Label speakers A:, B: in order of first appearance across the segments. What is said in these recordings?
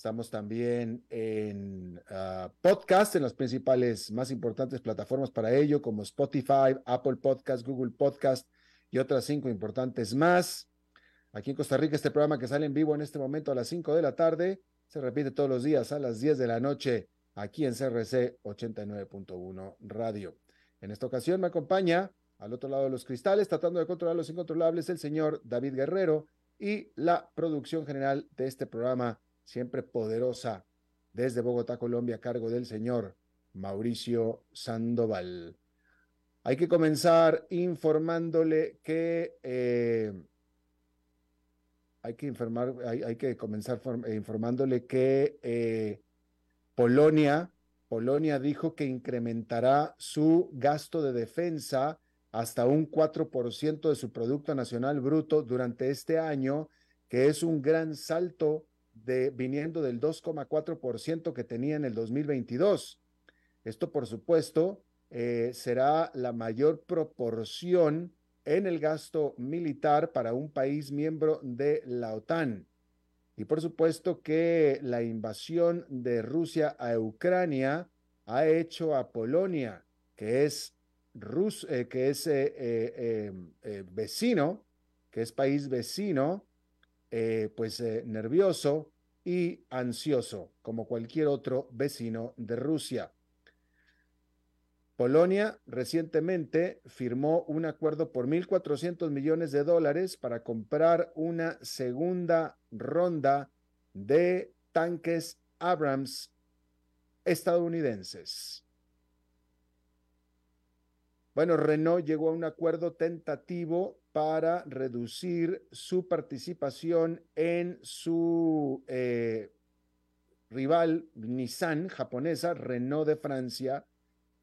A: Estamos también en ah, podcast, en las principales, más importantes plataformas para ello, como Spotify, Apple Podcast, Google Podcast y otras cinco importantes más. Aquí en Costa Rica, este programa que sale en vivo en este momento a las 5 de la tarde, se repite todos los días a las 10 de la noche aquí en CRC 89.1 Radio. En esta ocasión me acompaña al otro lado de los cristales, tratando de controlar los incontrolables, el señor David Guerrero y la producción general de este programa siempre poderosa, desde Bogotá, Colombia, a cargo del señor Mauricio Sandoval. Hay que comenzar informándole que eh, hay que informar, hay, que comenzar eh, informándole que eh, Polonia, Polonia dijo que incrementará su gasto de defensa hasta un 4% de su Producto Nacional Bruto durante este año, que es un gran salto viniendo del 2,4% que tenía en el 2022. Esto, por supuesto, eh, será la mayor proporción en el gasto militar para un país miembro de la OTAN. Y por supuesto que la invasión de Rusia a Ucrania ha hecho a Polonia, que es, Rus eh, que es eh, vecino, que es país vecino, eh, pues eh, nervioso y ansioso, como cualquier otro vecino de Rusia. Polonia recientemente firmó un acuerdo por 1.400 millones de dólares para comprar una segunda ronda de tanques Abrams estadounidenses. Bueno, Renault llegó a un acuerdo tentativo para reducir su participación en su eh, rival Nissan japonesa, Renault de Francia,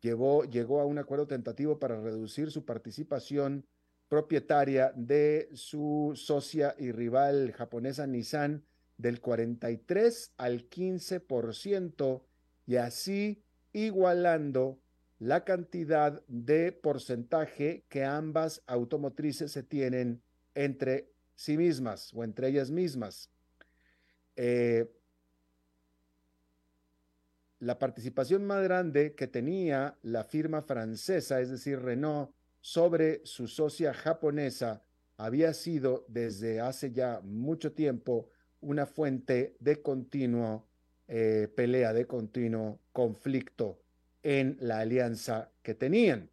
A: llegó a un acuerdo tentativo para reducir su participación propietaria de su socia y rival japonesa Nissan del 43 al 15% y así igualando la cantidad de porcentaje que ambas automotrices se tienen entre sí mismas o entre ellas mismas. Eh, la participación más grande que tenía la firma francesa, es decir, Renault, sobre su socia japonesa, había sido desde hace ya mucho tiempo una fuente de continuo eh, pelea, de continuo conflicto en la alianza que tenían.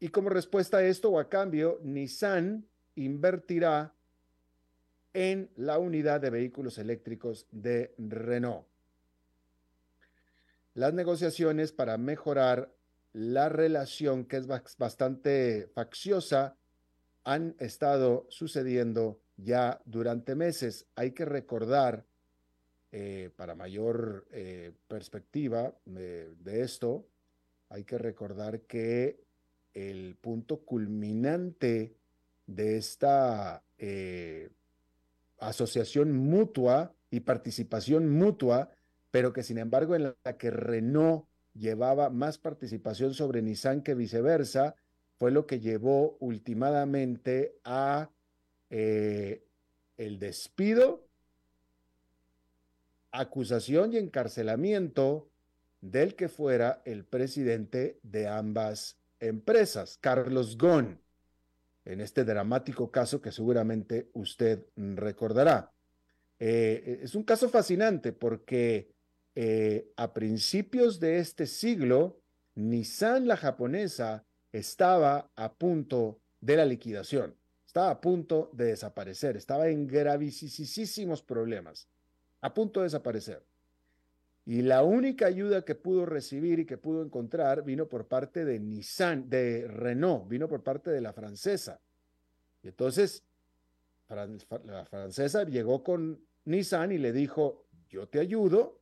A: Y como respuesta a esto o a cambio, Nissan invertirá en la unidad de vehículos eléctricos de Renault. Las negociaciones para mejorar la relación, que es bastante facciosa, han estado sucediendo ya durante meses. Hay que recordar eh, para mayor eh, perspectiva de, esto, hay que recordar que el punto culminante de esta eh, asociación mutua y participación mutua, pero que sin embargo en la que Renault llevaba más participación sobre Nissan que viceversa, fue lo que llevó ultimadamente a el despido, acusación y encarcelamiento del que fuera el presidente de ambas empresas, Carlos Ghosn, en este dramático caso que seguramente usted recordará. Eh, es un caso fascinante porque eh, a principios de este siglo, Nissan, la japonesa, estaba a punto de la liquidación, estaba a punto de desaparecer, estaba en gravísimos problemas, a punto de desaparecer. Y la única ayuda que pudo recibir y que pudo encontrar vino por parte de Nissan, de Renault, vino por parte de la francesa. Y entonces la francesa llegó con Nissan y le dijo, yo te ayudo,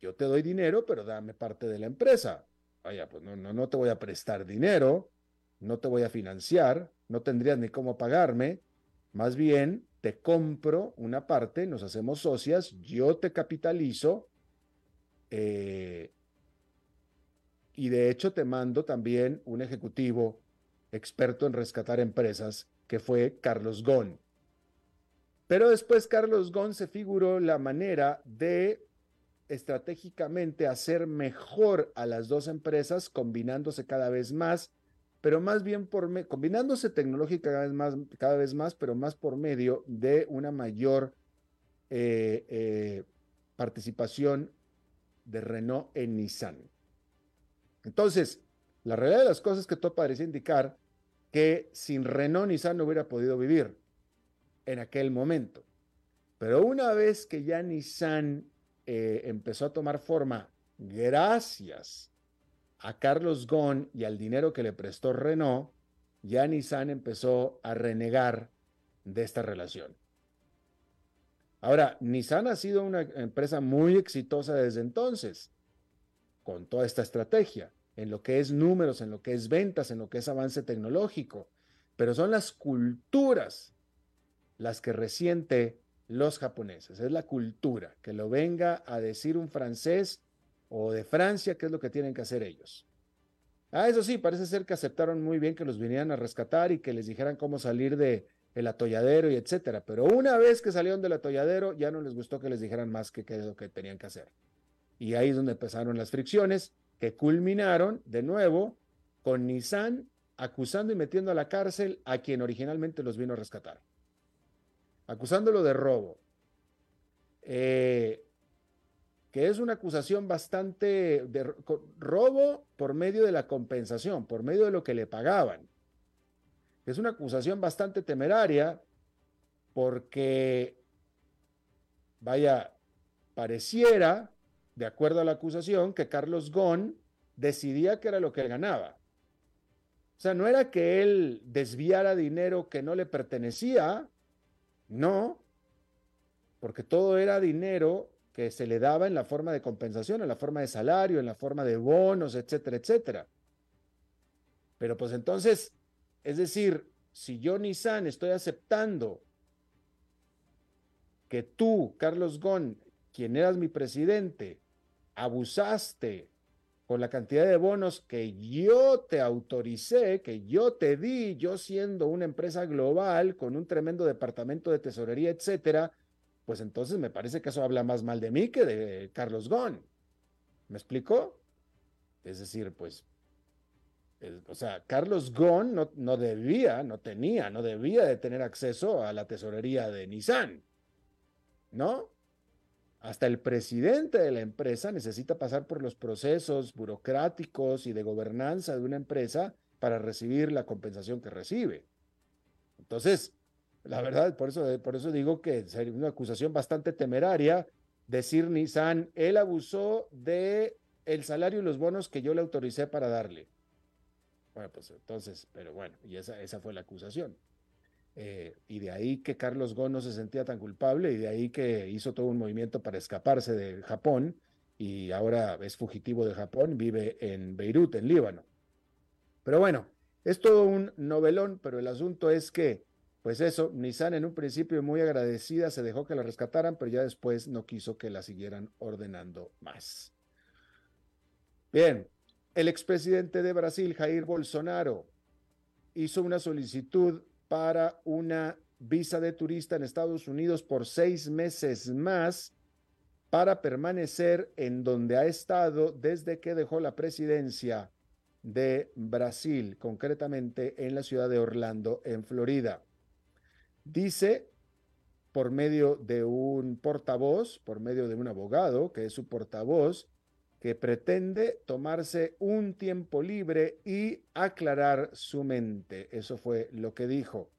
A: yo te doy dinero, pero dame parte de la empresa. Vaya, pues no, no, no te voy a prestar dinero, no te voy a financiar, no tendrías ni cómo pagarme, más bien te compro una parte, nos hacemos socias, yo te capitalizo eh, y de hecho te mando también un ejecutivo experto en rescatar empresas, que fue Carlos Gon. Pero después Carlos Gon se figuró la manera de estratégicamente hacer mejor a las dos empresas, combinándose cada vez más, pero más bien por combinándose tecnológica cada vez más, cada vez más, pero más por medio de una mayor eh, eh, participación de Renault en Nissan. Entonces, la realidad de las cosas es que todo parece indicar que sin Renault Nissan no hubiera podido vivir en aquel momento. Pero una vez que ya Nissan eh, empezó a tomar forma gracias a Carlos Ghosn y al dinero que le prestó Renault, ya Nissan empezó a renegar de esta relación. Ahora, Nissan ha sido una empresa muy exitosa desde entonces, con toda esta estrategia, en lo que es números, en lo que es ventas, en lo que es avance tecnológico, pero son las culturas las que resiente los japoneses, es la cultura, que lo venga a decir un francés o de Francia, qué es lo que tienen que hacer ellos. Ah, eso sí, parece ser que aceptaron muy bien que los vinieran a rescatar y que les dijeran cómo salir de, el atolladero y etcétera. Pero una vez que salieron del atolladero, ya no les gustó que les dijeran más que qué es lo que tenían que hacer. Y ahí es donde empezaron las fricciones, que culminaron de nuevo con Nissan acusando y metiendo a la cárcel a quien originalmente los vino a rescatar, acusándolo de robo. Eh, que es una acusación bastante de robo por medio de la compensación, por medio de lo que le pagaban. Es una acusación bastante temeraria porque, vaya, pareciera, de acuerdo a la acusación, que Carlos Gon decidía que era lo que él ganaba. O sea, no era que él desviara dinero que no le pertenecía, no, porque todo era dinero que se le daba en la forma de compensación, en la forma de salario, en la forma de bonos, etcétera, etcétera. Pero pues entonces es decir, si yo, Nissan, estoy aceptando que tú, Carlos Gon, quien eras mi presidente, abusaste con la cantidad de bonos que yo te autoricé, que yo te di, yo siendo una empresa global con un tremendo departamento de tesorería, etcétera, pues entonces me parece que eso habla más mal de mí que de Carlos Gon. ¿Me explico? Es decir, pues o sea, Carlos Ghosn no, no, debía, no tenía, no debía de tener acceso a la tesorería de Nissan, ¿no? Hasta el presidente de la empresa necesita pasar por los procesos burocráticos y de gobernanza de una empresa para recibir la compensación que recibe. Entonces, la verdad, por eso, por eso digo que sería una acusación bastante temeraria decir Nissan, él abusó de el salario y los bonos que yo le autoricé para darle. Bueno, pues entonces, pero bueno, y esa, esa fue la acusación. Eh, y de ahí que Carlos Ghosn no se sentía tan culpable y de ahí que hizo todo un movimiento para escaparse de Japón y ahora es fugitivo de Japón, vive en Beirut, en Líbano. Pero bueno, es todo un novelón, pero el asunto es que, pues eso, Nissan en un principio muy agradecida se dejó que la rescataran, pero ya después no quiso que la siguieran ordenando más. Bien, el expresidente de Brasil, Jair Bolsonaro, hizo una solicitud para una visa de turista en Estados Unidos por seis meses más para permanecer en donde ha estado desde que dejó la presidencia de Brasil, concretamente en la ciudad de Orlando, en Florida. Dice por medio de un portavoz, por medio de un abogado, que es su portavoz, que pretende tomarse un tiempo libre y aclarar su mente. Eso fue lo que dijo.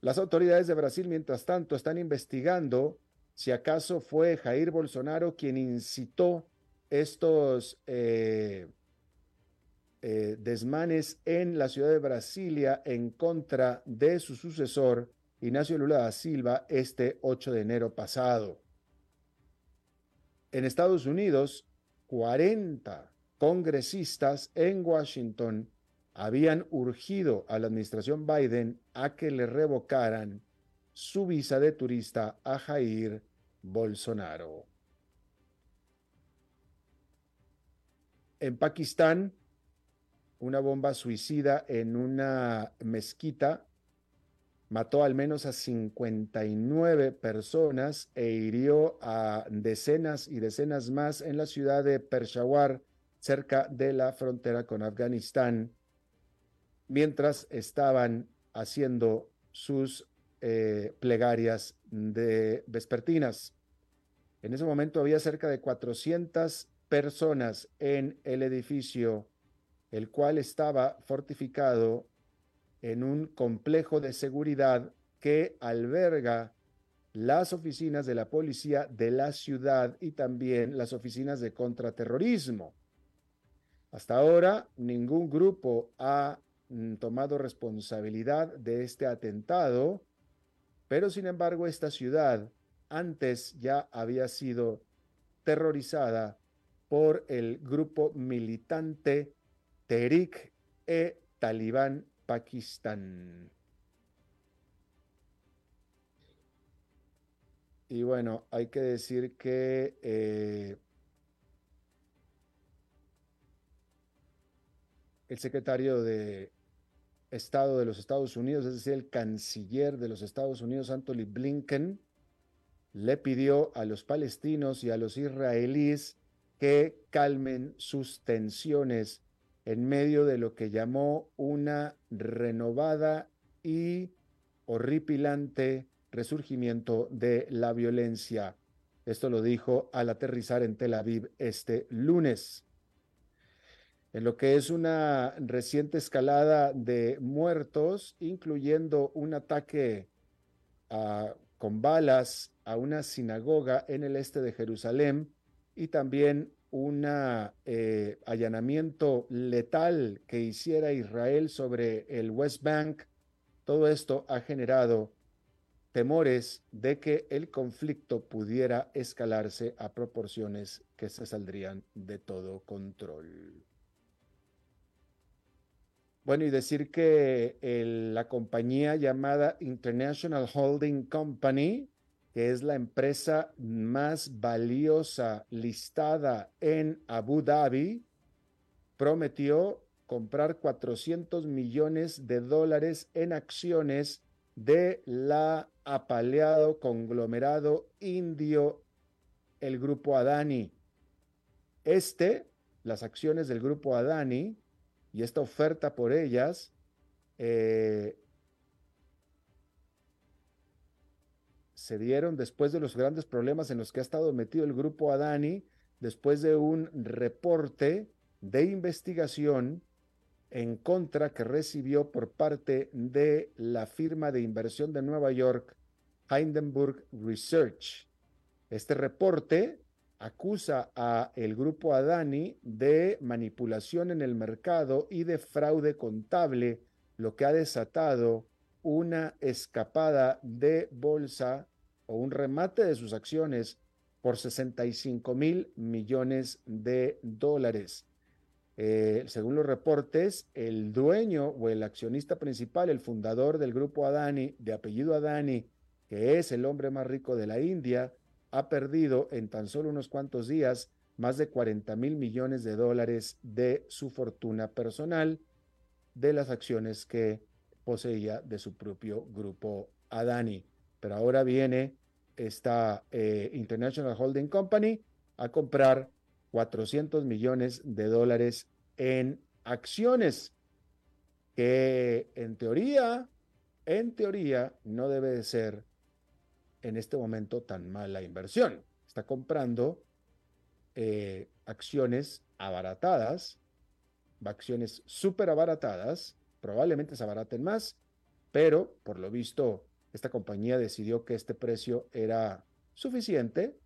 A: Las autoridades de Brasil, mientras tanto, están investigando si acaso fue Jair Bolsonaro quien incitó estos eh, eh, desmanes en la ciudad de Brasilia en contra de su sucesor, Ignacio Lula da Silva, este 8 de enero pasado. En Estados Unidos, 40 congresistas en Washington habían urgido a la administración Biden a que le revocaran su visa de turista a Jair Bolsonaro. En Pakistán, una bomba suicida en una mezquita mató al menos a 59 personas e hirió a decenas y decenas más en la ciudad de Peshawar, cerca de la frontera con Afganistán, mientras estaban haciendo sus eh, plegarias de vespertinas. En ese momento había cerca de 400 personas en el edificio, el cual estaba fortificado en un complejo de seguridad que alberga las oficinas de la policía de la ciudad y también las oficinas de contraterrorismo. Hasta ahora, ningún grupo ha mm, tomado responsabilidad de este atentado pero sin embargo, esta ciudad antes ya había sido terrorizada por el grupo militante Tehrik-e Talibán Pakistán. Y bueno, hay que decir que eh, el secretario de Estado de los Estados Unidos, es decir, el canciller de los Estados Unidos, Anthony Blinken, le pidió a los palestinos y a los israelíes que calmen sus tensiones en medio de lo que llamó una renovada y horripilante resurgimiento de la violencia. Esto lo dijo al aterrizar en Tel Aviv este lunes en lo que es una reciente escalada de muertos, incluyendo un ataque con balas a una sinagoga en el este de Jerusalén y también un eh, allanamiento letal que hiciera Israel sobre el West Bank. Todo esto ha generado temores de que el conflicto pudiera escalarse a proporciones que se saldrían de todo control. Bueno, y decir que la compañía llamada International Holding Company, que es la empresa más valiosa listada en Abu Dhabi, prometió comprar 400 millones de dólares en acciones de la apaleado conglomerado indio, el grupo Adani. Este, las acciones del grupo Adani, y esta oferta por ellas eh, se dieron después de los grandes problemas en los que ha estado metido el grupo Adani, después de un reporte de investigación en contra que recibió por parte de la firma de inversión de Nueva York, Hindenburg Research. Este reporte acusa a el grupo Adani de manipulación en el mercado y de fraude contable, lo que ha desatado una escapada de bolsa o un remate de sus acciones por 65 mil millones de dólares. Eh, según los reportes, el dueño o el accionista principal, el fundador del grupo Adani, de apellido Adani, que es el hombre más rico de la India, ha perdido en tan solo unos cuantos días más de 40 mil millones de dólares de su fortuna personal de las acciones que poseía de su propio grupo Adani. Pero ahora viene esta eh, International Holding Company a comprar 400 millones de dólares en acciones que en teoría, en teoría, no debe de ser en este momento tan mala inversión. Está comprando eh, acciones abaratadas, acciones súper abaratadas, probablemente se abaraten más, pero por lo visto esta compañía decidió que este precio era suficiente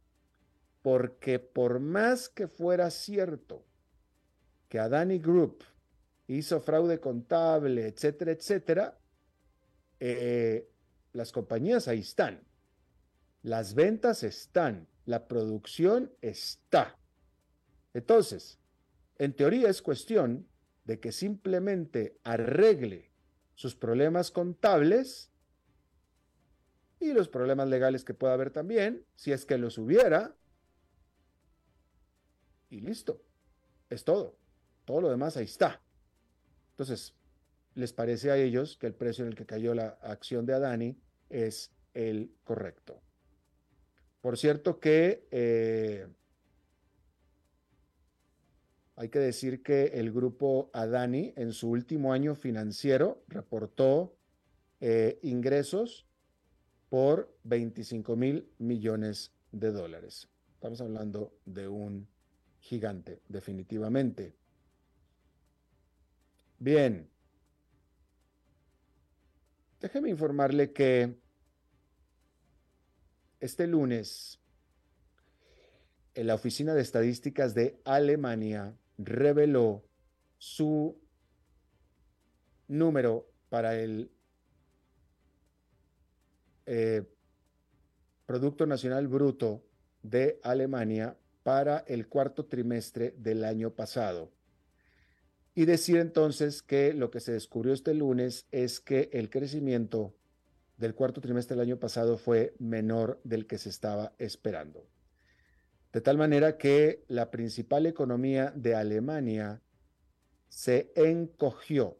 A: porque por más que fuera cierto que Adani Group hizo fraude contable, etcétera, etcétera, eh, las compañías ahí están. Las ventas están, la producción está. Entonces, en teoría es cuestión de que simplemente arregle sus problemas contables y los problemas legales que pueda haber también, si es que los hubiera, y listo. Es todo. Todo lo demás ahí está. Entonces, les parece a ellos que el precio en el que cayó la acción de Adani es el correcto. Por cierto que eh, hay que decir que el grupo Adani en su último año financiero reportó eh, ingresos por 25 mil millones de dólares. Estamos hablando de un gigante, definitivamente. Bien. Déjeme informarle que este lunes la Oficina de Estadísticas de Alemania reveló su número para el eh, Producto Nacional Bruto de Alemania para el cuarto trimestre del año pasado. Y decir entonces que lo que se descubrió este lunes es que el crecimiento del cuarto trimestre del año pasado fue menor del que se estaba esperando. De tal manera que la principal economía de Alemania se encogió,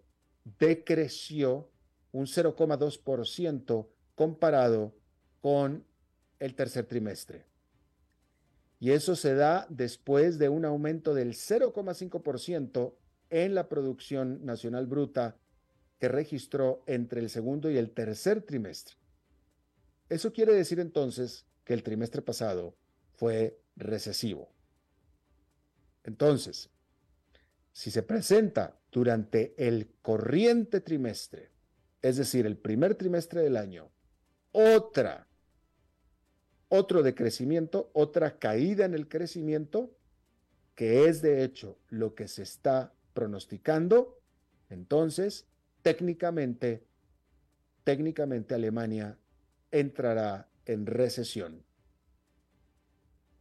A: decreció un 0,2% comparado con el tercer trimestre. Y eso se da después de un aumento del 0,5% en la producción nacional bruta que registró entre el segundo y el tercer trimestre. Eso quiere decir entonces que el trimestre pasado fue recesivo. Entonces, si se presenta durante el corriente trimestre, es decir, el primer trimestre del año, otra otro decrecimiento, otra caída en el crecimiento, que es de hecho lo que se está pronosticando, entonces técnicamente, técnicamente Alemania entrará en recesión,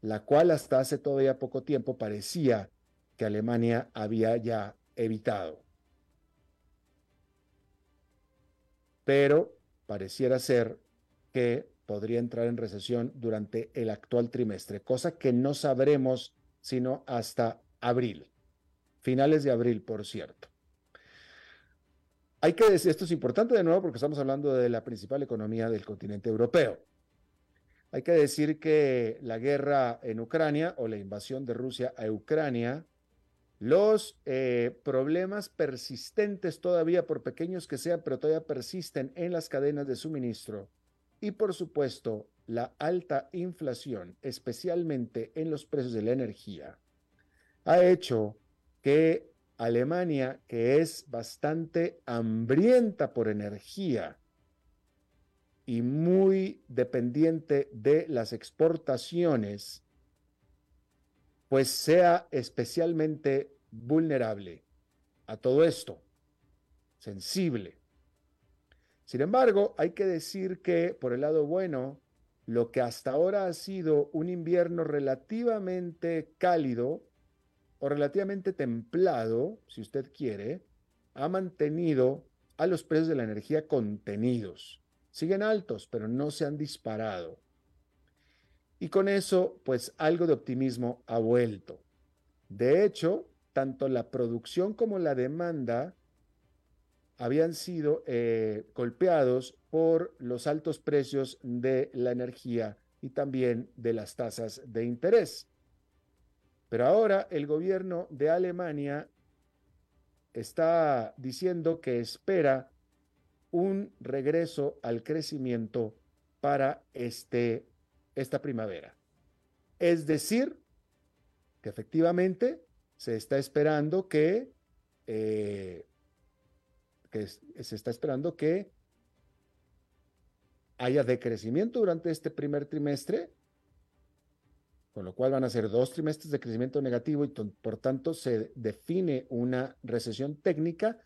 A: la cual hasta hace todavía poco tiempo parecía que Alemania había ya evitado. Pero pareciera ser que podría entrar en recesión durante el actual trimestre, cosa que no sabremos sino hasta abril, finales de abril, por cierto. Hay que decir, esto es importante de nuevo porque estamos hablando de la principal economía del continente europeo. Hay que decir que la guerra en Ucrania o la invasión de Rusia a Ucrania, los eh, problemas persistentes todavía, por pequeños que sean, pero todavía persisten en las cadenas de suministro, y por supuesto, la alta inflación, especialmente en los precios de la energía, ha hecho que Alemania, que es bastante hambrienta por energía y muy dependiente de las exportaciones, pues sea especialmente vulnerable a todo esto, sensible. Sin embargo, hay que decir que, por el lado bueno, lo que hasta ahora ha sido un invierno relativamente cálido o relativamente templado, si usted quiere, ha mantenido a los precios de la energía contenidos. Siguen altos, pero no se han disparado. Y con eso, pues algo de optimismo ha vuelto. De hecho, tanto la producción como la demanda habían sido eh, golpeados por los altos precios de la energía y también de las tasas de interés. Pero ahora el gobierno de Alemania está diciendo que espera un regreso al crecimiento para este, esta primavera. Es decir, que efectivamente se está esperando que, eh, que se está esperando que haya decrecimiento durante este primer trimestre, con lo cual van a ser dos trimestres de crecimiento negativo y por tanto se define una recesión técnica,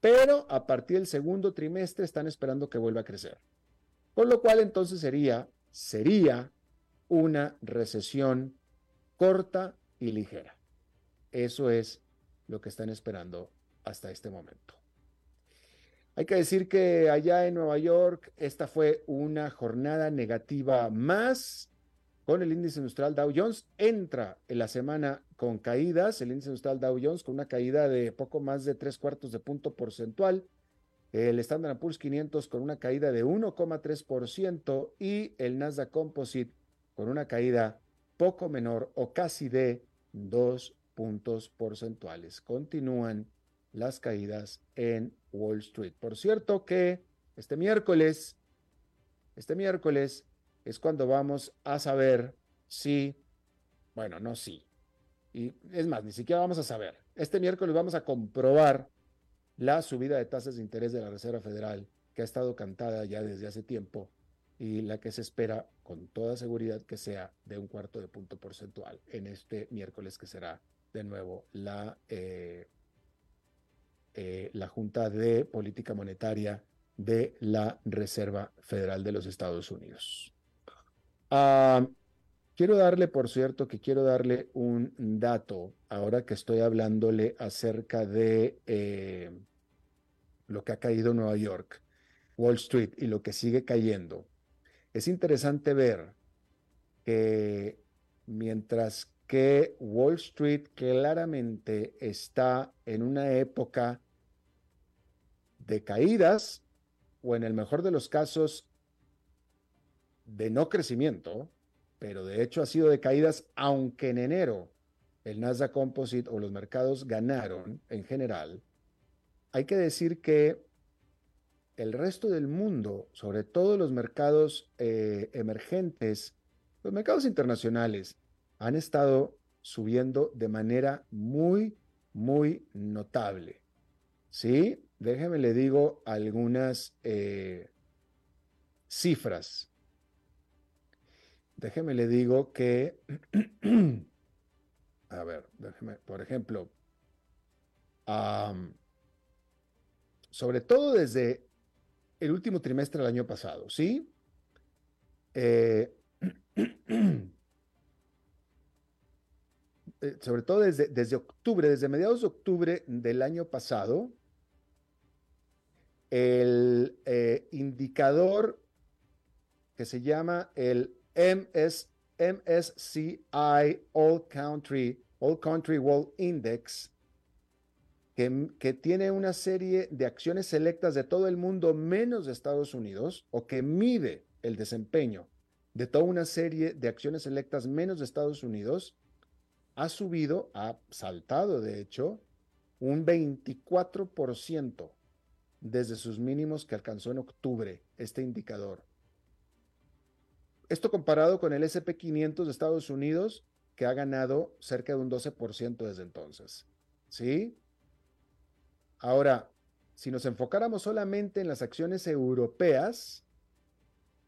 A: pero a partir del segundo trimestre están esperando que vuelva a crecer. Con lo cual entonces sería, sería una recesión corta y ligera. Eso es lo que están esperando hasta este momento. Hay que decir que allá en Nueva York esta fue una jornada negativa más con el índice industrial Dow Jones. Entra en la semana con caídas, el índice industrial Dow Jones con una caída de poco más de tres cuartos de punto porcentual. El Standard Poor's 500 con una caída de 1,3% y el Nasdaq Composite con una caída poco menor o casi de dos puntos porcentuales. Continúan las caídas en Wall Street. Por cierto que este miércoles, este miércoles es cuando vamos a saber si, bueno, no si, y es más, ni siquiera vamos a saber. Este miércoles vamos a comprobar la subida de tasas de interés de la Reserva Federal, que ha estado cantada ya desde hace tiempo y la que se espera con toda seguridad que sea de un cuarto de punto porcentual en este miércoles que será de nuevo la eh, eh, la Junta de Política Monetaria de la Reserva Federal de los Estados Unidos. Ah, quiero darle, por cierto, que quiero darle un dato ahora que estoy hablándole acerca de eh, lo que ha caído en Nueva York, Wall Street y lo que sigue cayendo. Es interesante ver que mientras que Wall Street claramente está en una época de caídas o en el mejor de los casos de no crecimiento, pero de hecho ha sido de caídas, aunque en enero el Nasdaq Composite o los mercados ganaron en general, hay que decir que el resto del mundo, sobre todo los mercados eh, emergentes, los mercados internacionales, han estado subiendo de manera muy, muy notable. ¿Sí? Déjeme le digo algunas eh, cifras. Déjeme le digo que, a ver, déjeme, por ejemplo, sobre todo desde el último trimestre del año pasado, ¿sí? Eh, eh, sobre todo desde, desde octubre, desde mediados de octubre del año pasado, el eh, indicador que se llama el MS, MSCI All Country, All Country World Index, que, que, tiene una serie de acciones selectas de todo el mundo menos de Estados Unidos, o que mide el desempeño de toda una serie de acciones selectas menos de Estados Unidos, ha subido, ha saltado de hecho, un 24% desde sus mínimos que alcanzó en octubre este indicador. Esto comparado con el SP500 de Estados Unidos, que ha ganado cerca de un 12% desde entonces. ¿Sí? Ahora, si nos enfocáramos solamente en las acciones europeas,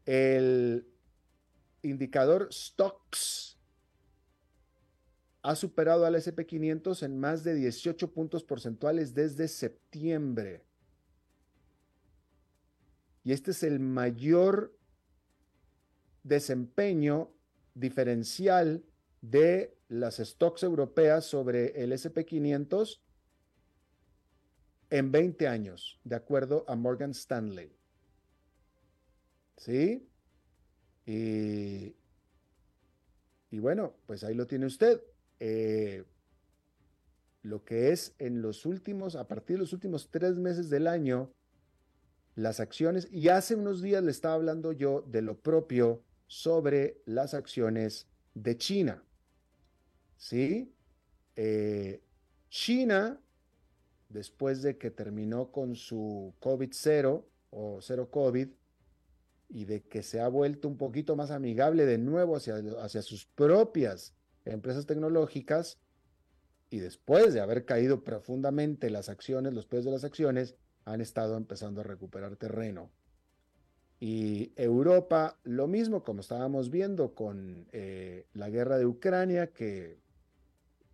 A: el indicador Stocks ha superado al SP500 en más de 18 puntos porcentuales desde septiembre. Y este es el mayor desempeño diferencial de las stocks europeas sobre el SP500 en 20 años, de acuerdo a Morgan Stanley. ¿Sí? Y, y bueno, pues ahí lo tiene usted. Eh, lo que es en los últimos, a partir de los últimos tres meses del año, las acciones, y hace unos días le estaba hablando yo de lo propio sobre las acciones de China. ¿Sí? Eh, China, después de que terminó con su COVID-0 o cero COVID, y de que se ha vuelto un poquito más amigable de nuevo hacia, hacia sus propias empresas tecnológicas, y después de haber caído profundamente las acciones, los precios de las acciones, han estado empezando a recuperar terreno. Y Europa, lo mismo como estábamos viendo con eh, la guerra de Ucrania, que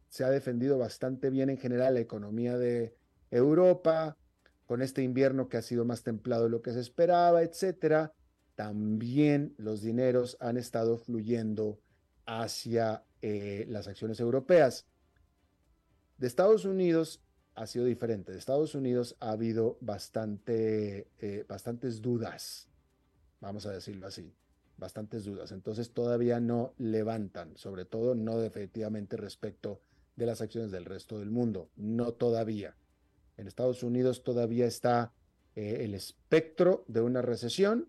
A: se ha defendido bastante bien en general la economía de Europa, con este invierno que ha sido más templado de lo que se esperaba, etcétera, también los dineros han estado fluyendo hacia eh, las acciones europeas. De Estados Unidos ha sido diferente. De Estados Unidos ha habido bastante, eh, bastantes dudas, vamos a decirlo así, bastantes dudas. Entonces todavía no levantan, sobre todo no definitivamente respecto de las acciones del resto del mundo, no todavía. En Estados Unidos todavía está eh, el espectro de una recesión.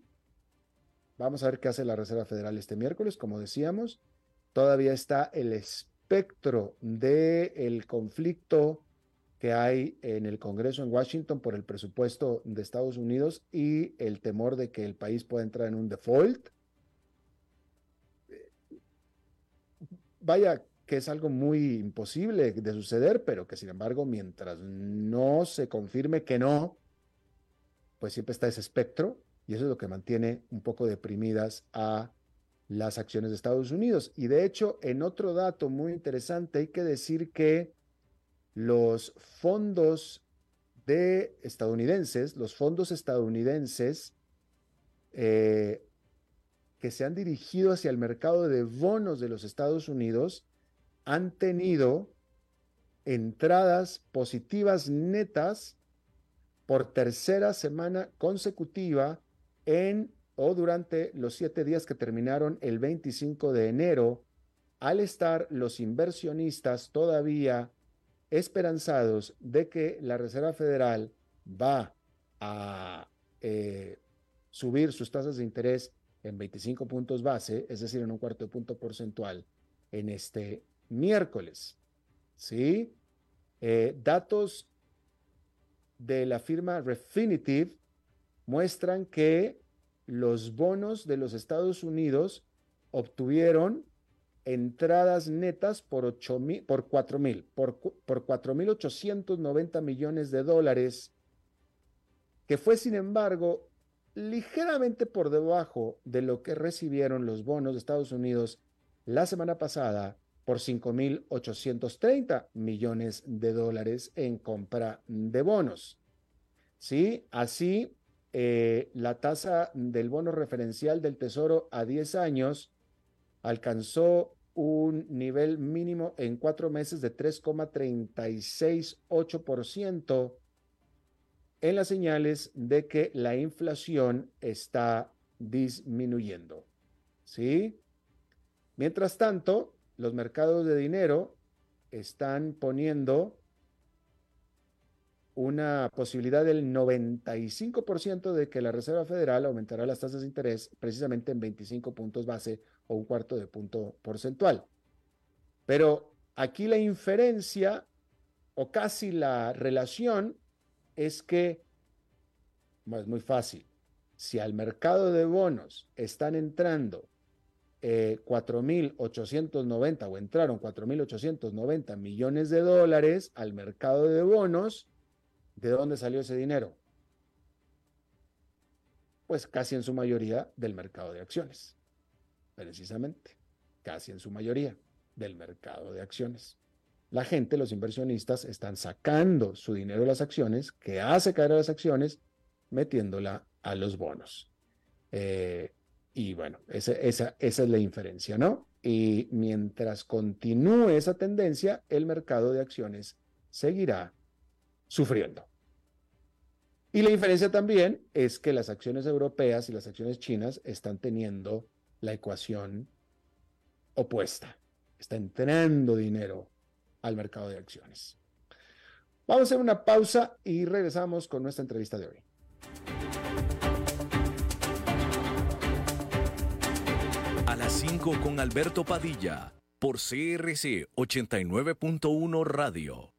A: Vamos a ver qué hace la Reserva Federal este miércoles, como decíamos. Todavía está el espectro del el conflicto que hay en el Congreso en Washington por el presupuesto de Estados Unidos y el temor de que el país pueda entrar en un default. Vaya que es algo muy imposible de suceder, pero que sin embargo, mientras no se confirme que no, pues siempre está ese espectro y eso es lo que mantiene un poco deprimidas a las acciones de Estados Unidos. Y de hecho, en otro dato muy interesante, hay que decir que los fondos de estadounidenses, los fondos estadounidenses eh, que se han dirigido hacia el mercado de bonos de los Estados Unidos, han tenido entradas positivas netas por tercera semana consecutiva en o durante los siete días que terminaron el 25 de enero, al estar los inversionistas todavía esperanzados de que la Reserva Federal va a eh, subir sus tasas de interés en 25 puntos base, es decir, en un cuarto de punto porcentual, en este miércoles. ¿Sí? Eh, datos de la firma Refinitiv muestran que los bonos de los Estados Unidos obtuvieron entradas netas por, 8 mil, por 4 mil, por, por 4.890 millones de dólares, que fue sin embargo ligeramente por debajo de lo que recibieron los bonos de Estados Unidos la semana pasada por 5.830 millones de dólares en compra de bonos. ¿Sí? Así, eh, la tasa del bono referencial del Tesoro a 10 años alcanzó un nivel mínimo en cuatro meses de 3,368% en las señales de que la inflación está disminuyendo. ¿Sí? Mientras tanto, los mercados de dinero están poniendo una posibilidad del 95% de que la Reserva Federal aumentará las tasas de interés precisamente en 25 puntos base o un cuarto de punto porcentual. Pero aquí la inferencia o casi la relación es que es muy fácil. Si al mercado de bonos están entrando eh, 4.890 o entraron 4.890 millones de dólares al mercado de bonos, ¿De dónde salió ese dinero? Pues casi en su mayoría del mercado de acciones. Precisamente, casi en su mayoría del mercado de acciones. La gente, los inversionistas, están sacando su dinero de las acciones, que hace caer a las acciones, metiéndola a los bonos. Eh, y bueno, esa, es la inferencia, ¿no? Y mientras continúe esa tendencia, el mercado de acciones seguirá sufriendo. Y la diferencia también es que las acciones europeas y las acciones chinas están teniendo la ecuación opuesta. Está entrando dinero al mercado de acciones. Vamos a hacer una pausa y regresamos con nuestra entrevista de hoy.
B: A las 5 con Alberto Padilla por CRC 89.1 Radio.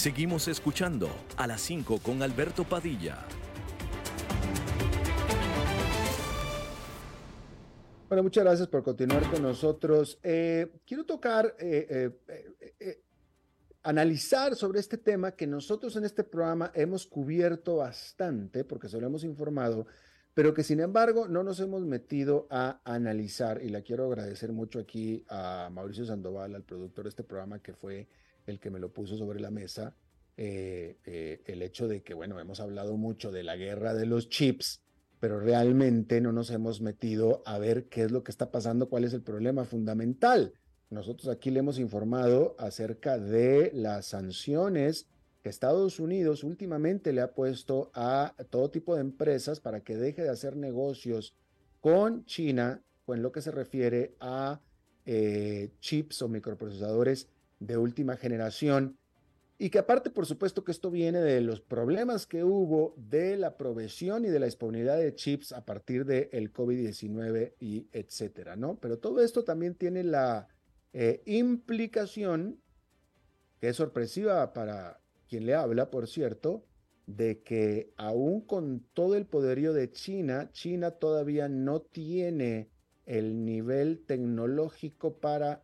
B: Seguimos escuchando a las 5 con Alberto Padilla.
A: Bueno, muchas gracias por continuar con nosotros. Eh, quiero tocar, eh, eh, analizar sobre este tema que nosotros en este programa hemos cubierto bastante, porque se lo hemos informado, pero que sin embargo no nos hemos metido a analizar. Y le quiero agradecer mucho aquí a Mauricio Sandoval, al productor de este programa, que fue el que me lo puso sobre la mesa, eh, eh, el hecho de que, bueno, hemos hablado mucho de la guerra de los chips, pero realmente no nos hemos metido a ver qué es lo que está pasando, cuál es el problema fundamental. Nosotros aquí le hemos informado acerca de las sanciones que Estados Unidos últimamente le ha puesto a todo tipo de empresas para que deje de hacer negocios con China, en lo que se refiere a eh, chips o microprocesadores de última generación. Y que aparte, por supuesto, que esto viene de los problemas que hubo de la provisión y de la disponibilidad de chips a partir del el COVID-19 y etcétera, ¿no? Pero todo esto también tiene la eh, implicación, que es sorpresiva para quien le habla, por cierto, de que aún con todo el poderío de China, China todavía no tiene el nivel tecnológico para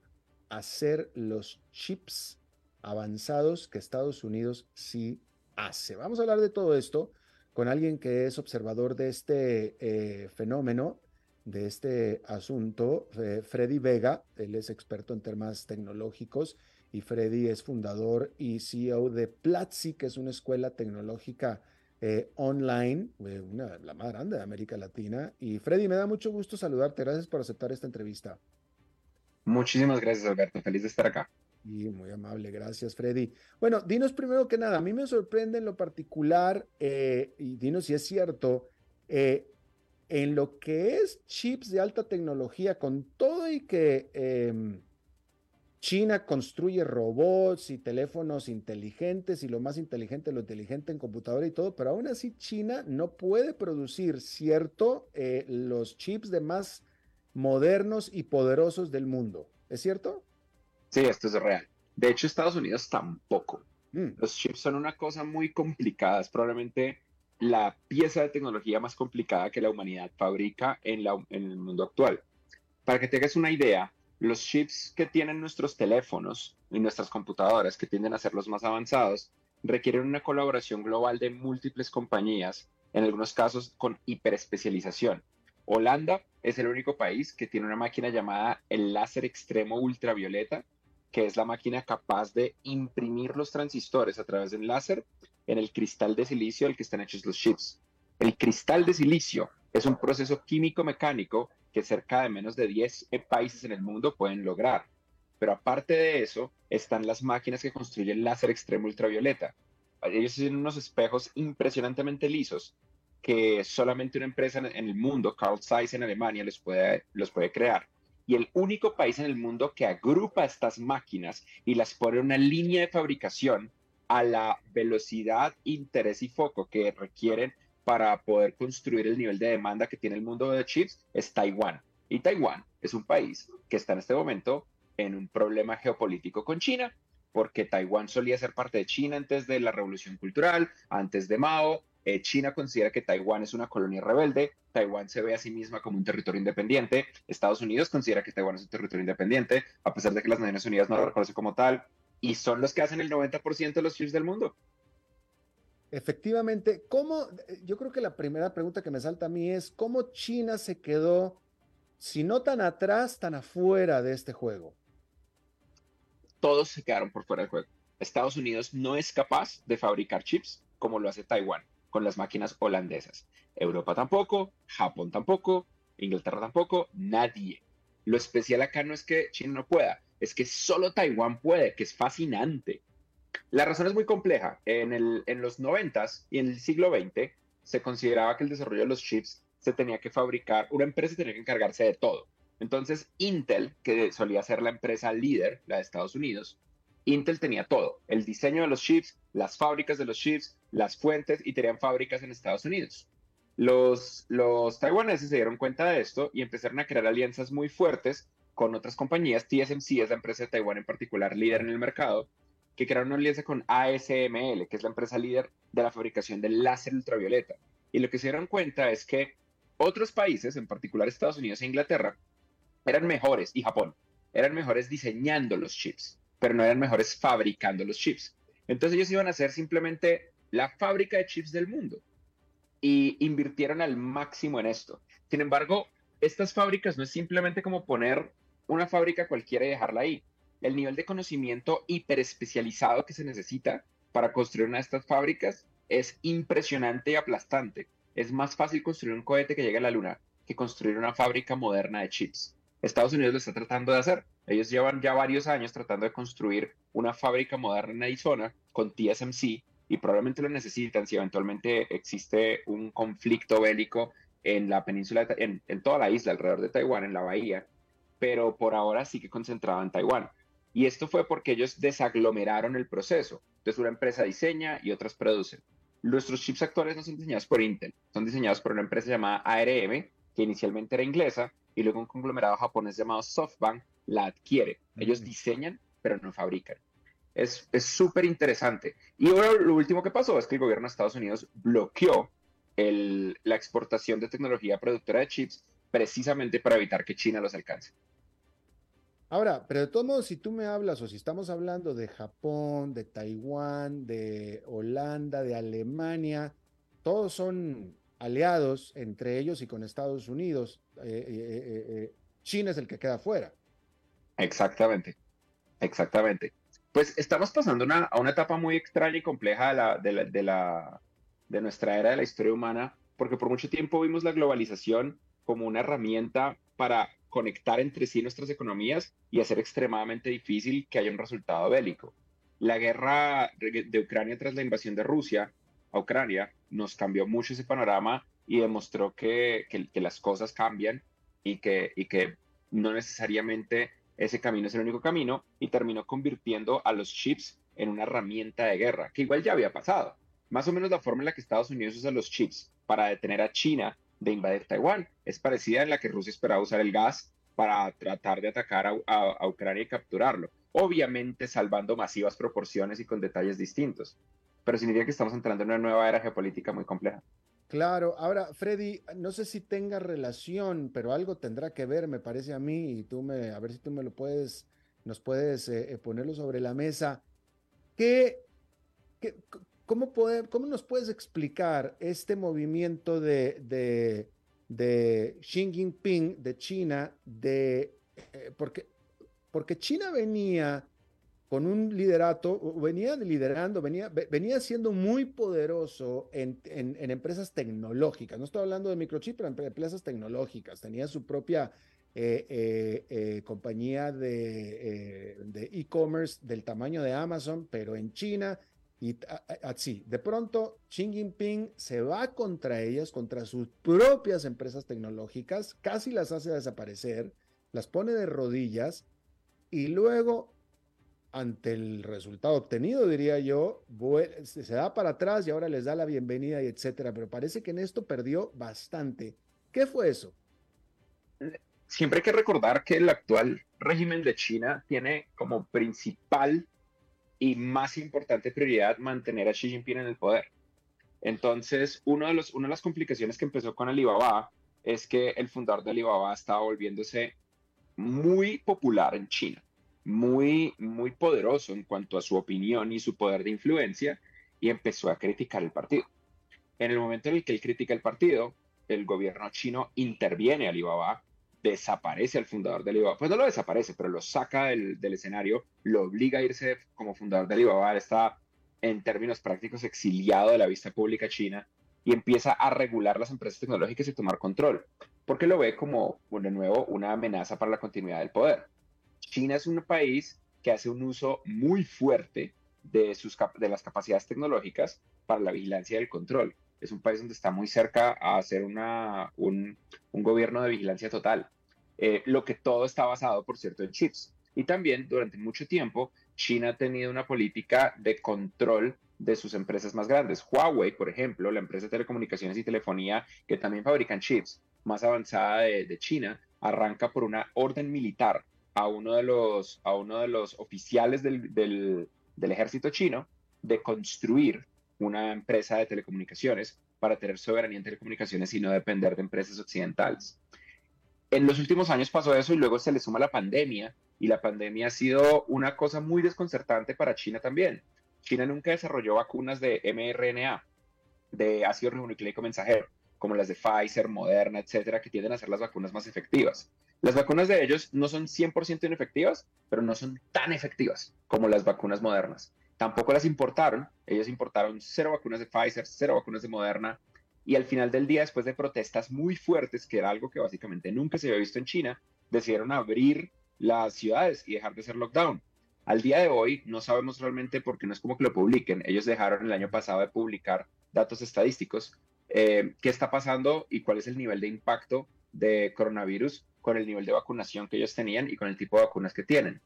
A: hacer los chips avanzados que Estados Unidos sí hace. Vamos a hablar de todo esto con alguien que es observador de este eh, fenómeno, de este asunto, eh, Freddy Vega. Él es experto en temas tecnológicos y Freddy es fundador y CEO de Platzi, que es una escuela tecnológica eh, online, una, la más grande de América Latina. Y Freddy, me da mucho gusto saludarte. Gracias por aceptar esta entrevista.
C: Muchísimas gracias, Alberto. Feliz de estar acá.
A: Y muy amable, gracias, Freddy. Bueno, dinos primero que nada, a mí me sorprende en lo particular, eh, y dinos si es cierto, eh, en lo que es chips de alta tecnología, con todo y que em, China construye robots y teléfonos inteligentes y lo más inteligente, lo inteligente en computadora y todo, pero aún así China no puede producir, ¿cierto? Eh, los chips de más modernos y poderosos del mundo. ¿Es cierto?
C: Sí, esto es real. De hecho, Estados Unidos tampoco. Mm. Los chips son una cosa muy complicada. Es probablemente la pieza de tecnología más complicada que la humanidad fabrica en, la, en el mundo actual. Para que tengas una idea, los chips que tienen nuestros teléfonos y nuestras computadoras, que tienden a ser los más avanzados, requieren una colaboración global de múltiples compañías, en algunos casos con hiperespecialización. Holanda es el único país que tiene una máquina llamada el láser extremo ultravioleta, que es la máquina capaz de imprimir los transistores a través del láser en el cristal de silicio del que están hechos los chips. El cristal de silicio es un proceso químico-mecánico que cerca de menos de 10 países en el mundo pueden lograr. Pero aparte de eso, están las máquinas que construyen láser extremo ultravioleta. Ellos tienen unos espejos impresionantemente lisos que solamente una empresa en el mundo, Carl Zeiss en Alemania, les puede, los puede crear. Y el único país en el mundo que agrupa estas máquinas y las pone en una línea de fabricación a la velocidad, interés y foco que requieren para poder construir el nivel de demanda que tiene el mundo de chips es Taiwán. Y Taiwán es un país que está en este momento en un problema geopolítico con China, porque Taiwán solía ser parte de China antes de la revolución cultural, antes de Mao. Eh, China considera que Taiwán es una colonia rebelde, Taiwán se ve a sí misma como un territorio independiente, Estados Unidos considera que Taiwán es un territorio independiente, a pesar de que las Naciones Unidas no lo reconocen como tal, y son los que hacen el 90% de los chips del mundo.
A: Efectivamente, ¿cómo? Yo creo que la primera pregunta que me salta a mí es, ¿cómo China se quedó, si no tan atrás, tan afuera de este juego?
C: Todos se quedaron por fuera del juego. Estados Unidos no es capaz de fabricar chips como lo hace Taiwán con las máquinas holandesas. Europa tampoco, Japón tampoco, Inglaterra tampoco, nadie. Lo especial acá no es que China no pueda, es que solo Taiwán puede, que es fascinante. La razón es muy compleja. En, los 90 y en el siglo XX se consideraba que el desarrollo de los chips se tenía que fabricar, una empresa tenía que encargarse de todo. Entonces Intel, que solía ser la empresa líder, la de Estados Unidos, Intel tenía todo, el diseño de los chips, las fábricas de los chips, las fuentes y tenían fábricas en Estados Unidos. Los, taiwaneses se dieron cuenta de esto y empezaron a crear alianzas muy fuertes con otras compañías. TSMC es la empresa de Taiwán en particular, líder en el mercado, que crearon una alianza con ASML, que es la empresa líder de la fabricación del láser ultravioleta. Y lo que se dieron cuenta es que otros países, en particular Estados Unidos e Inglaterra, eran mejores, y Japón, eran mejores diseñando los chips, pero no eran mejores fabricando los chips. Entonces ellos iban a ser simplemente la fábrica de chips del mundo y invirtieron al máximo en esto. Sin embargo, estas fábricas no es simplemente como poner una fábrica cualquiera y dejarla ahí. El nivel de conocimiento hiperespecializado que se necesita para construir una de estas fábricas es impresionante y aplastante. Es más fácil construir un cohete que llegue a la luna que construir una fábrica moderna de chips. Estados Unidos lo está tratando de hacer. Ellos llevan ya varios años tratando de construir una fábrica moderna en Arizona con TSMC y probablemente lo necesitan si eventualmente existe un conflicto bélico en la península, en, toda la isla alrededor de Taiwán, en la bahía pero por ahora sí que concentrado en Taiwán. Y esto fue porque ellos desaglomeraron el proceso. Entonces una empresa diseña y otras producen. Nuestros chips actuales no son diseñados por Intel, son diseñados por una empresa llamada ARM, que inicialmente era inglesa, y luego un conglomerado japonés llamado SoftBank la adquiere. Ellos diseñan, pero no fabrican. Es súper interesante. Y ahora lo último que pasó es que el gobierno de Estados Unidos bloqueó la exportación de tecnología productora de chips precisamente para evitar que China los alcance.
A: Ahora, pero de todos modos, si tú me hablas o si estamos hablando de Japón, de Taiwán, de Holanda, de Alemania, todos son aliados entre ellos y con Estados Unidos. Eh, eh, eh, China es el que queda fuera.
C: Exactamente, exactamente. Pues estamos pasando a una etapa muy extraña y compleja de, nuestra era de la historia humana, porque por mucho tiempo vimos la globalización como una herramienta para conectar entre sí nuestras economías y hacer extremadamente difícil que haya un resultado bélico. La guerra de Ucrania tras la invasión de Rusia a Ucrania nos cambió mucho ese panorama y demostró que, que, las cosas cambian y que, y que no necesariamente ese camino es el único camino y terminó convirtiendo a los chips en una herramienta de guerra, que igual ya había pasado. Más o menos la forma en la que Estados Unidos usa los chips para detener a China de invadir Taiwán. Es parecida en la que Rusia esperaba usar el gas para tratar de atacar a, Ucrania y capturarlo. Obviamente salvando masivas proporciones y con detalles distintos. Pero significa que estamos entrando en una nueva era geopolítica muy compleja.
A: Claro, ahora Freddy, no sé si tenga relación, pero algo tendrá que ver, me parece a mí, y tú me, a ver si tú me lo puedes, nos puedes eh, eh, ponerlo sobre la mesa. ¿Qué, qué, ¿Cómo, ¿Cómo nos puedes explicar este movimiento de, de, de Xi Jinping de China? De, eh, porque, porque China venía con un liderato, venía liderando, venía, venía siendo muy poderoso en, en, empresas tecnológicas. No estoy hablando de microchip, pero en empresas tecnológicas. Tenía su propia eh, eh, compañía de e-commerce del tamaño de Amazon, pero en China Y así, de pronto Xi Jinping se va contra ellas, contra sus propias empresas tecnológicas, casi las hace desaparecer, las pone de rodillas y luego, ante el resultado obtenido, diría yo, se da para atrás y ahora les da la bienvenida y etcétera. Pero parece que en esto perdió bastante. ¿Qué fue eso?
C: Siempre hay que recordar que el actual régimen de China tiene como principal y más importante prioridad mantener a Xi Jinping en el poder. Entonces, uno de los, una de las complicaciones que empezó con Alibaba es que el fundador de Alibaba estaba volviéndose muy popular en China, muy, muy poderoso en cuanto a su opinión y su poder de influencia, y empezó a criticar el partido. En el momento en el que él critica el partido, el gobierno chino interviene a Alibaba desaparece al fundador de Alibaba. Pues no lo desaparece, pero lo saca del, escenario, lo obliga a irse como fundador de Alibaba. está, en términos prácticos, exiliado de la vista pública china y empieza a regular las empresas tecnológicas y tomar control, porque lo ve como, de nuevo, una amenaza para la continuidad del poder. China es un país que hace un uso muy fuerte de, sus, de las capacidades tecnológicas para la vigilancia y el control. Es un país donde está muy cerca a hacer una, un, un gobierno de vigilancia total. Eh, lo que todo está basado, por cierto, en chips. Y también durante mucho tiempo, China ha tenido una política de control de sus empresas más grandes. Huawei, por ejemplo, la empresa de telecomunicaciones y telefonía que también fabrican chips más avanzada de, China, arranca por una orden militar a uno de los, a uno de los oficiales del, del, ejército chino de construir una empresa de telecomunicaciones para tener soberanía en telecomunicaciones y no depender de empresas occidentales en los últimos años pasó eso y luego se le suma la pandemia y la pandemia ha sido una cosa muy desconcertante para China también. China nunca desarrolló vacunas de mRNA, de ácido ribonucleico mensajero, como las de Pfizer, Moderna, etcétera, que tienden a ser las vacunas más efectivas. Las vacunas de ellos no son 100% inefectivas, pero no son tan efectivas como las vacunas modernas. Tampoco las importaron. Ellos importaron cero vacunas de Pfizer, cero vacunas de Moderna, y al final del día, después de protestas muy fuertes, que era algo que básicamente nunca se había visto en China, decidieron abrir las ciudades y dejar de hacer lockdown. Al día de hoy no sabemos realmente porque no es como que lo publiquen. Ellos dejaron el año pasado de publicar datos estadísticos. Eh, ¿Qué está pasando y cuál es el nivel de impacto de coronavirus con el nivel de vacunación que ellos tenían y con el tipo de vacunas que tienen?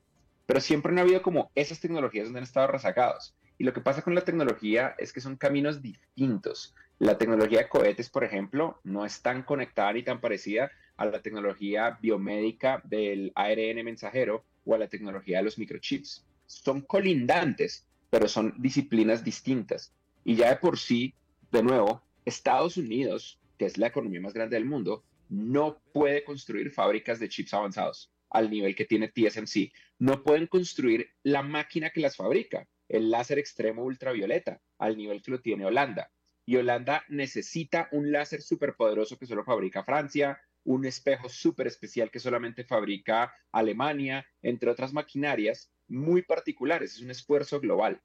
C: Pero siempre han habido como esas tecnologías donde han estado rezagados. Y lo que pasa con la tecnología es que son caminos distintos. La tecnología de cohetes, por ejemplo, no es tan conectada ni tan parecida a la tecnología biomédica del ARN mensajero o a la tecnología de los microchips. Son colindantes, pero son disciplinas distintas. Y ya de por sí, de nuevo, Estados Unidos, que es la economía más grande del mundo, no puede construir fábricas de chips avanzados al nivel que tiene TSMC. No pueden construir la máquina que las fabrica, el láser extremo ultravioleta, al nivel que lo tiene Holanda y Holanda necesita un láser súper poderoso que solo fabrica Francia, un espejo súper especial que solamente fabrica Alemania, entre otras maquinarias muy particulares. Es un esfuerzo global.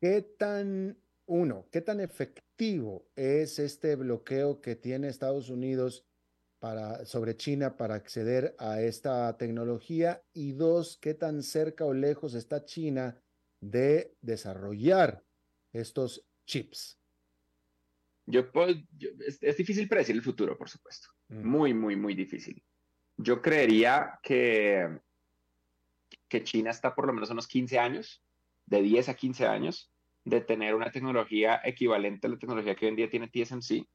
A: ¿Qué tan, uno, qué tan efectivo es este bloqueo que tiene Estados Unidos para, sobre China para acceder a esta tecnología? Y dos, ¿qué tan cerca o lejos está China de desarrollar estos chips?
C: Yo, puedo, es, difícil predecir el futuro, por supuesto. Mm. Muy, muy, muy difícil. Yo creería que, que China está por lo menos unos 15 años, de 10 a 15 años, de tener una tecnología equivalente a la tecnología que hoy en día tiene TSMC,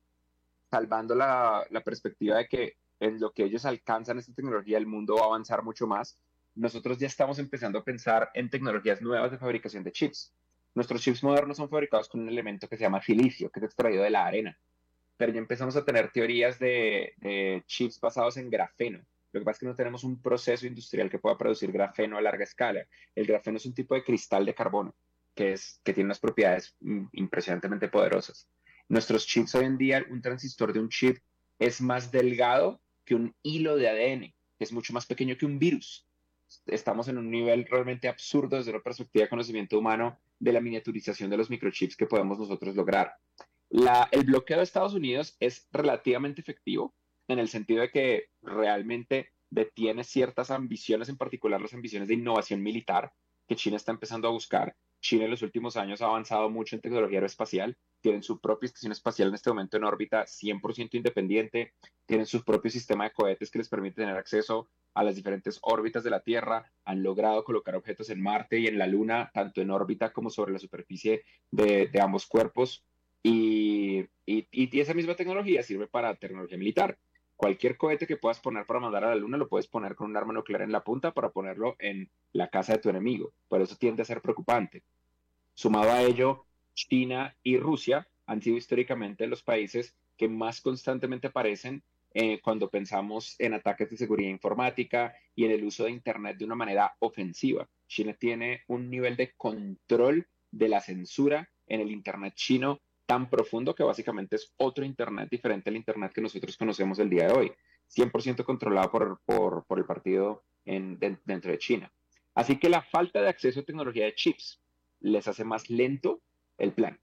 C: salvando la, la perspectiva de que en lo que ellos alcanzan esta tecnología, el mundo va a avanzar mucho más. Nosotros ya estamos empezando a pensar en tecnologías nuevas de fabricación de chips. Nuestros chips modernos son fabricados con un elemento que se llama silicio, que es extraído de la arena. Pero ya empezamos a tener teorías de, chips basados en grafeno. Lo que pasa es que no tenemos un proceso industrial que pueda producir grafeno a larga escala. El grafeno es un tipo de cristal de carbono que, es, tiene unas propiedades impresionantemente poderosas. Nuestros chips hoy en día, un transistor de un chip es más delgado que un hilo de ADN, es mucho más pequeño que un virus. Estamos en un nivel realmente absurdo desde la perspectiva de conocimiento humano de la miniaturización de los microchips que podemos nosotros lograr. el bloqueo de Estados Unidos es relativamente efectivo en el sentido de que realmente detiene ciertas ambiciones, en particular las ambiciones de innovación militar que China está empezando a buscar, China en los últimos años ha avanzado mucho en tecnología aeroespacial, tienen su propia estación espacial en este momento en órbita 100% independiente, tienen su propio sistema de cohetes que les permite tener acceso a las diferentes órbitas de la Tierra, han logrado colocar objetos en Marte y en la Luna, tanto en órbita como sobre la superficie de, ambos cuerpos. Y, y, esa misma tecnología sirve para tecnología militar. Cualquier cohete que puedas poner para mandar a la Luna lo puedes poner con un arma nuclear en la punta para ponerlo en la casa de tu enemigo. Por eso tiende a ser preocupante. Sumado a ello, China y Rusia han sido históricamente los países que más constantemente aparecen eh, cuando pensamos en ataques de seguridad informática y en el uso de Internet de una manera ofensiva. China tiene un nivel de control de la censura en el Internet chino tan profundo que básicamente es otro Internet diferente al Internet que nosotros conocemos el día de hoy, 100% controlado por, por, por, el partido en, dentro de China. Así que la falta de acceso a tecnología de chips les hace más lento el plan.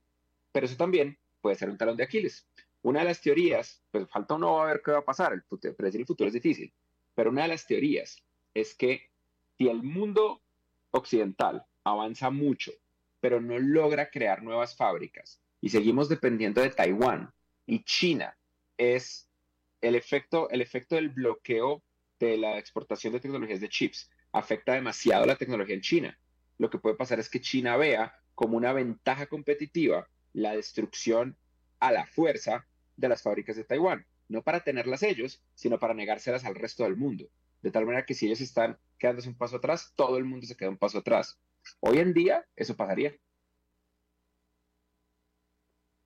C: Pero eso también puede ser un talón de Aquiles. Una de las teorías, pues falta uno a ver qué va a pasar, el futuro, predecir el futuro es difícil, pero una de las teorías es que si el mundo occidental avanza mucho, pero no logra crear nuevas fábricas y seguimos dependiendo de Taiwán y China, es el efecto, el efecto del bloqueo de la exportación de tecnologías de chips afecta demasiado la tecnología en China. Lo que puede pasar es que China vea como una ventaja competitiva la destrucción a la fuerza de las fábricas de Taiwán, no para tenerlas ellos, sino para negárselas al resto del mundo. De tal manera que si ellos están quedándose un paso atrás, todo el mundo se queda un paso atrás. Hoy en día eso pasaría.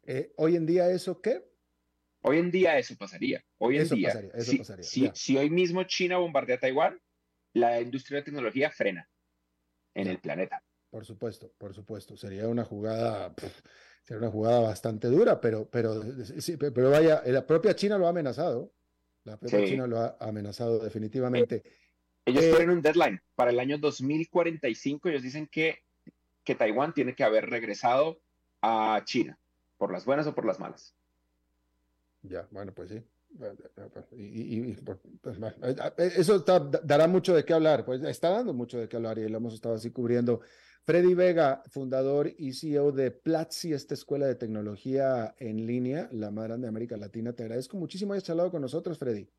A: Eh, ¿Hoy en día eso qué?
C: Hoy en día eso pasaría. Hoy en día, si, hoy mismo China bombardea Taiwán, la industria de tecnología frena en el planeta.
A: Por supuesto, por supuesto. Sería una jugada Será una jugada bastante dura, pero, pero, pero vaya, la propia China lo ha amenazado. La propia China lo ha amenazado definitivamente.
C: Ellos eh, tienen un deadline para el año 2045. Ellos dicen que, que Taiwán tiene que haber regresado a China, por las buenas o por las malas.
A: Ya, bueno, pues sí. Y, eso dará mucho de qué hablar, pues está dando mucho de qué hablar y lo hemos estado así cubriendo Freddy Vega, fundador y CEO de Platzi, esta escuela de tecnología en línea, la más grande de América Latina. Te agradezco muchísimo hayas charlado con nosotros, Freddy.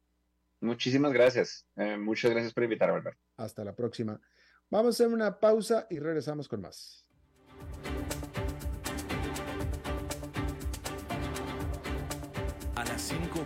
C: Muchísimas gracias. Eh, muchas gracias por invitarme, Alberto.
A: Hasta la próxima. Vamos a hacer una pausa y regresamos con más.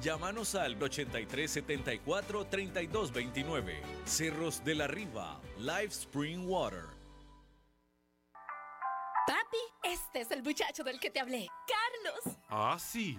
B: Llámanos al 8374 3229. Cerros de la Riva, Live Spring Water.
D: Papi, este es el muchacho del que te hablé, Carlos.
E: Ah, sí.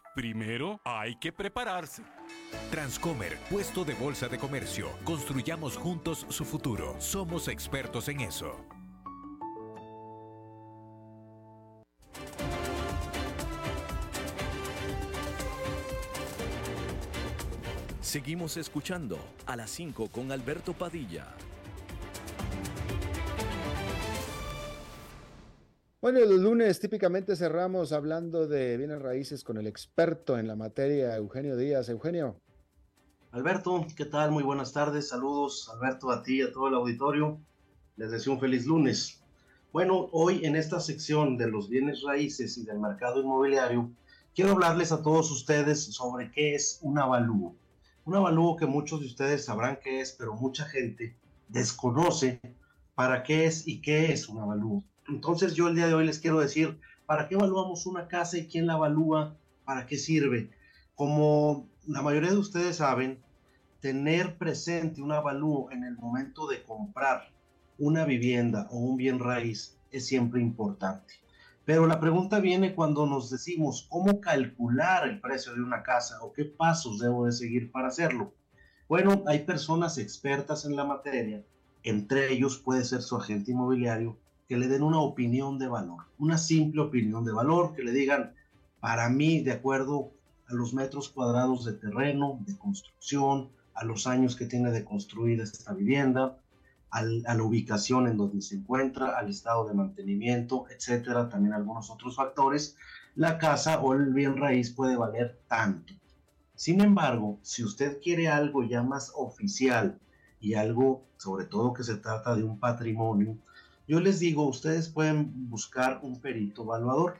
E: primero hay que prepararse.
F: Transcomer, puesto de bolsa de comercio. Construyamos juntos su futuro. Somos expertos en eso.
B: Seguimos escuchando a las 5 con Alberto Padilla.
A: Bueno, los lunes típicamente cerramos hablando de bienes raíces con el experto en la materia, Eugenio Díaz. Eugenio.
G: Alberto, ¿qué tal? Muy buenas tardes. Saludos, Alberto, a ti y a todo el auditorio. Les deseo un feliz lunes. Bueno, hoy en esta sección de los bienes raíces y del mercado inmobiliario, quiero hablarles a todos ustedes sobre qué es un avalúo. Un avalúo que muchos de ustedes sabrán qué es, pero mucha gente desconoce para qué es y qué es un avalúo Entonces yo el día de hoy les quiero decir, ¿para qué evaluamos una casa y quién la evalúa? ¿Para qué sirve? Como la mayoría de ustedes saben, tener presente un avalúo en el momento de comprar una vivienda o un bien raíz es siempre importante. Pero la pregunta viene cuando nos decimos cómo calcular el precio de una casa o qué pasos debo de seguir para hacerlo. Bueno, hay personas expertas en la materia, entre ellos puede ser su agente inmobiliario, que le den una opinión de valor, una simple opinión de valor, que le digan, para mí, de acuerdo a los metros cuadrados de terreno, de construcción, a los años que tiene de construir esta vivienda, a la ubicación en donde se encuentra, al estado de mantenimiento, etcétera, también algunos otros factores, la casa o el bien raíz puede valer tanto. Sin embargo, si usted quiere algo ya más oficial y algo, sobre todo que se trata de un patrimonio, yo les digo, ustedes pueden buscar un perito evaluador.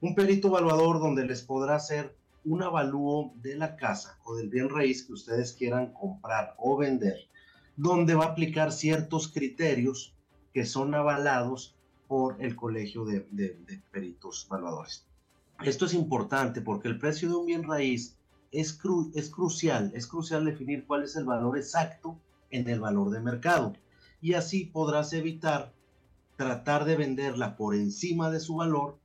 G: Un perito evaluador donde les podrá hacer un avalúo de la casa o del bien raíz que ustedes quieran comprar o vender donde va a aplicar ciertos criterios que son avalados por el Colegio de, Peritos Evaluadores. Esto es importante porque el precio de un bien raíz es, es crucial, es crucial definir cuál es el valor exacto en el valor de mercado. Y así podrás evitar tratar de venderla por encima de su valor,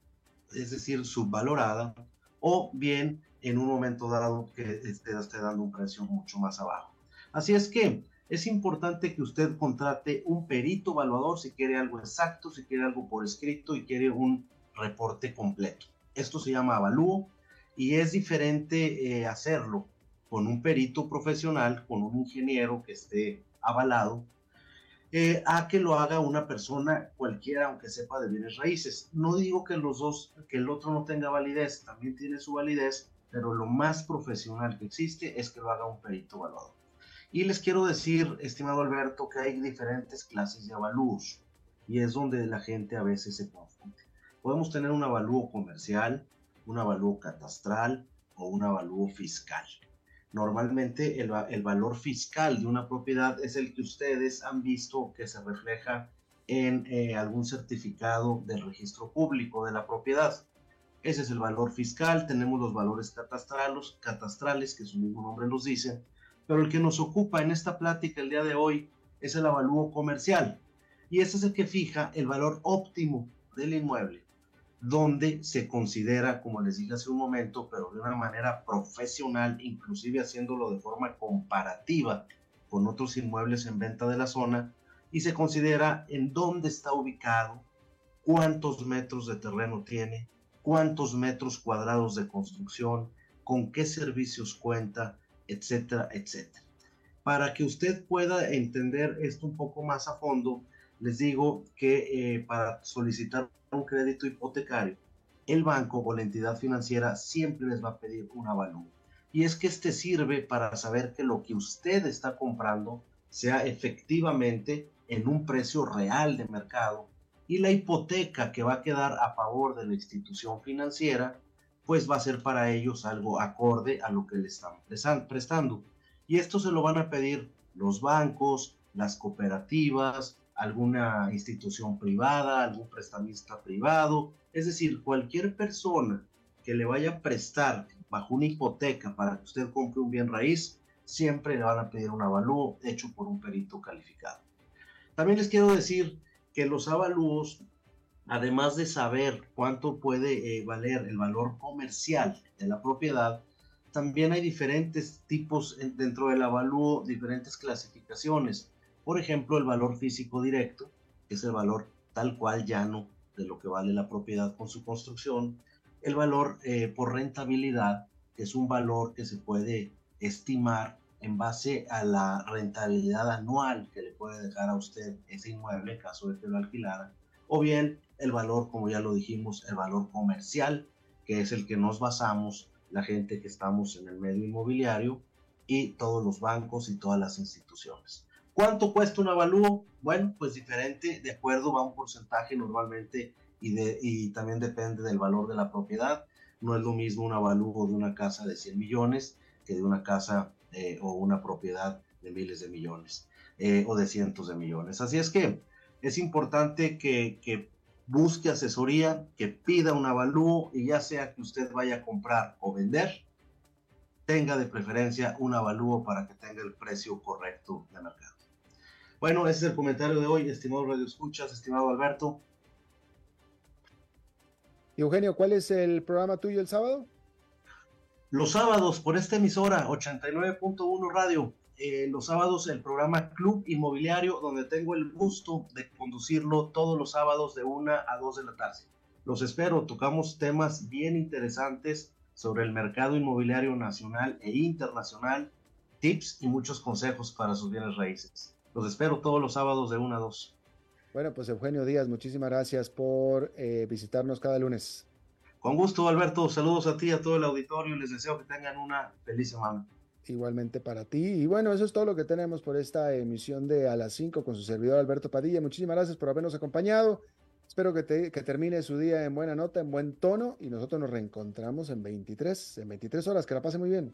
G: es decir, subvalorada, o bien en un momento dado que esté, esté dando un precio mucho más abajo. Así es que es importante que usted contrate un perito evaluador si quiere algo exacto, si quiere algo por escrito y quiere un reporte completo. Esto se llama avalúo y es diferente eh, hacerlo con un perito profesional, con un ingeniero que esté avalado, eh, a que lo haga una persona cualquiera, aunque sepa de bienes raíces. No digo que los dos, que el otro no tenga validez, también tiene su validez, pero lo más profesional que existe es que lo haga un perito evaluador. Y les quiero decir, estimado Alberto, que hay diferentes clases de avalúos y es donde la gente a veces se confunde. Podemos tener un avalúo comercial, un avalúo catastral o un avalúo fiscal. Normalmente el, valor fiscal de una propiedad es el que ustedes han visto que se refleja en eh, algún certificado del registro público de la propiedad. Ese es el valor fiscal. Tenemos los valores catastrales, catastrales que su mismo nombre los dice, pero el que nos ocupa en esta plática el día de hoy es el avalúo comercial. Y ese es el que fija el valor óptimo del inmueble, donde se considera, como les dije hace un momento, pero de una manera profesional, inclusive haciéndolo de forma comparativa con otros inmuebles en venta de la zona, y se considera en dónde está ubicado, cuántos metros de terreno tiene, cuántos metros cuadrados de construcción, con qué servicios cuenta, etcétera, etcétera. Para que usted pueda entender esto un poco más a fondo, les digo que eh, para solicitar un crédito hipotecario, el banco o la entidad financiera siempre les va a pedir un avalúo. Y es que este sirve para saber que lo que usted está comprando sea efectivamente en un precio real de mercado y la hipoteca que va a quedar a favor de la institución financiera pues va a ser para ellos algo acorde a lo que le están prestando. Y esto se lo van a pedir los bancos, las cooperativas, alguna institución privada, algún prestamista privado, es decir, cualquier persona que le vaya a prestar bajo una hipoteca para que usted compre un bien raíz, siempre le van a pedir un avalúo hecho por un perito calificado. También les quiero decir que los avalúos además de saber cuánto puede eh, valer el valor comercial de la propiedad, también hay diferentes tipos dentro del avalúo, diferentes clasificaciones. Por ejemplo, el valor físico directo, que es el valor tal cual llano de lo que vale la propiedad con su construcción. El valor eh, por rentabilidad, que es un valor que se puede estimar en base a la rentabilidad anual que le puede dejar a usted ese inmueble en caso de que lo alquilara. O bien el valor, como ya lo dijimos, el valor comercial, que es el que nos basamos la gente que estamos en el medio inmobiliario y todos los bancos y todas las instituciones. ¿Cuánto cuesta un avalúo? Bueno, pues diferente, de acuerdo, va un porcentaje normalmente y, también depende del valor de la propiedad. No es lo mismo un avalúo de una casa de 100 millones que de una casa eh, o una propiedad de miles de millones eh, o de cientos de millones. Así es que es importante que, que busque asesoría, que pida un avalúo y ya sea que usted vaya a comprar o vender, tenga de preferencia un avalúo para que tenga el precio correcto de mercado. Bueno, ese es el comentario de hoy, estimado Radio Escuchas, estimado Alberto.
A: Eugenio, ¿cuál es el programa tuyo el sábado?
G: Los sábados por esta emisora 89.1 Radio. Eh, los sábados el programa Club Inmobiliario, donde tengo el gusto de conducirlo todos los sábados de 1 a 2 de la tarde. Los espero, tocamos temas bien interesantes sobre el mercado inmobiliario nacional e internacional, tips y muchos consejos para sus bienes raíces. Los espero todos los sábados de 1 a 2.
A: Bueno, pues Eugenio Díaz, muchísimas gracias por eh, visitarnos cada lunes.
G: Con gusto, Alberto. Saludos a ti, a todo el auditorio. Les deseo que tengan una feliz semana.
A: Igualmente para ti. Y bueno, eso es todo lo que tenemos por esta emisión de A las 5 con su servidor Alberto Padilla. Muchísimas gracias por habernos acompañado. Espero que, que, termine su día en buena nota, en buen tono y nosotros nos reencontramos en 23, en 23 horas. Que la pase muy bien.